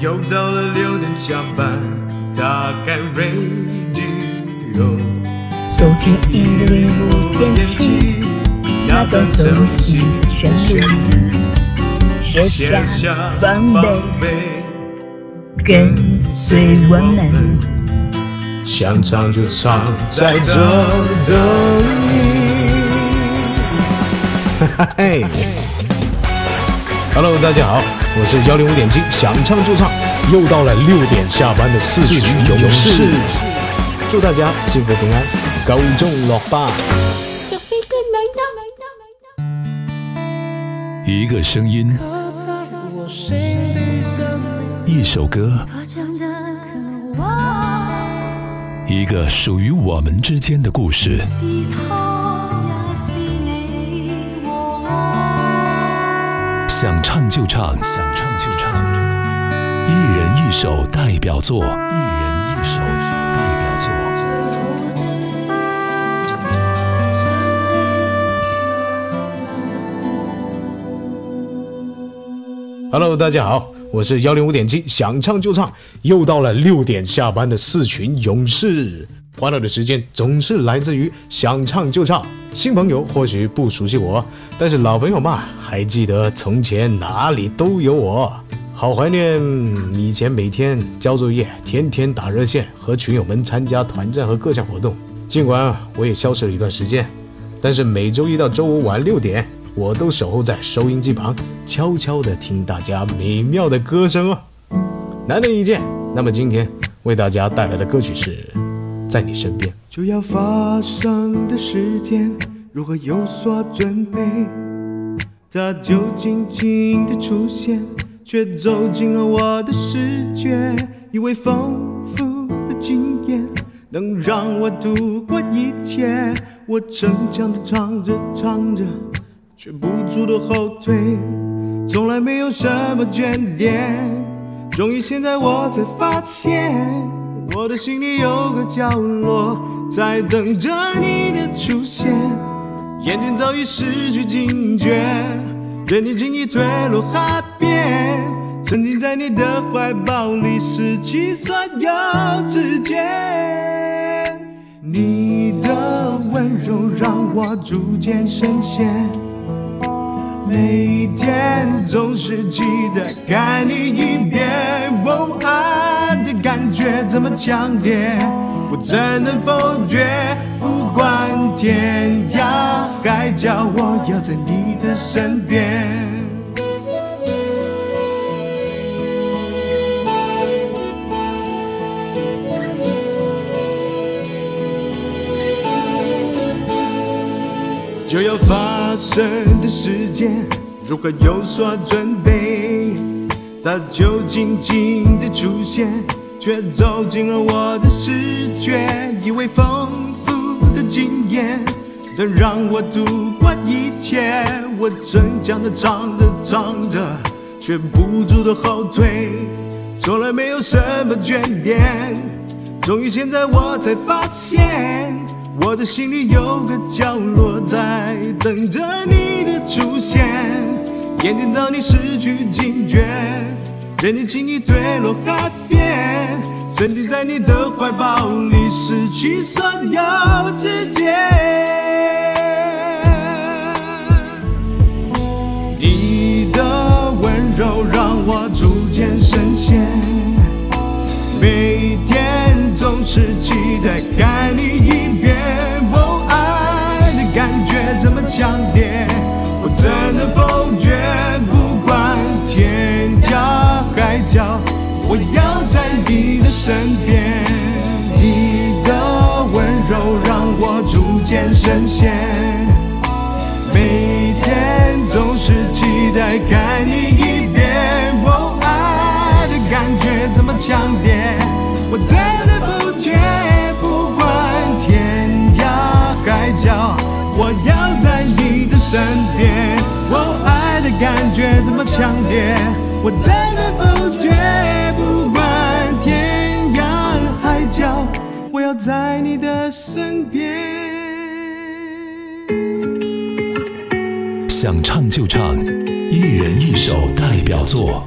又到了六点下班，打开 radio，收听一零五点七，那段走进旋律，写下防备，跟随我们。想唱就唱，在这等你。哈 嘿，Hello，大家好，我是幺零五点七，想唱就唱，又到了六点下班的四群勇士，祝大家幸福平安，高中落班。一个声音，一首歌，一个属于我们之间的故事。想唱就唱，想唱就唱，一人一首代表作，一人一首代表作。Hello，大家好，我是幺零五点七，想唱就唱，又到了六点下班的四群勇士。欢乐的时间总是来自于想唱就唱。新朋友或许不熟悉我，但是老朋友嘛，还记得从前哪里都有我。好怀念以前每天交作业，天天打热线，和群友们参加团战和各项活动。尽管我也消失了一段时间，但是每周一到周五晚六点，我都守候在收音机旁，悄悄地听大家美妙的歌声哦。难得一见。那么今天为大家带来的歌曲是。在你身边，就要发生的时间，如何有所准备？它就静静的出现，却走进了我的视觉。以为丰富的经验能让我度过一切，我逞强的唱着唱着，却不住的后退，从来没有什么眷恋。终于现在我才发现。我的心里有个角落，在等着你的出现。眼睛早已失去警觉，任你轻易坠落海边。曾经在你的怀抱里失去所有知觉。你的温柔让我逐渐深陷，每天总是期待看你一遍。感觉这么强烈，我怎能否决？不管天涯海角，我要在你的身边。就要发生的时间，如何有所准备？它就静静的出现。却走进了我的视觉，以为丰富的经验能让我度过一切。我逞强的唱着唱着，却不住的后退，从来没有什么眷恋。终于现在我才发现，我的心里有个角落在等着你的出现。眼睛早已失去警觉。任你轻易坠落海边，曾经在你的怀抱里失去所有知觉。你的温柔让我逐渐深陷，每天总是期待看你一遍。哦，爱的感觉这么强烈，我怎能否决？不管天涯海角我要在你的身边，你的温柔让我逐渐深陷，每天总是期待看你一遍。哦，爱的感觉这么强烈，我怎能否决？不管天涯海角，我要在你的身边。哦，爱的感觉这么强烈，我怎身边。想唱就唱，一人一首代表作。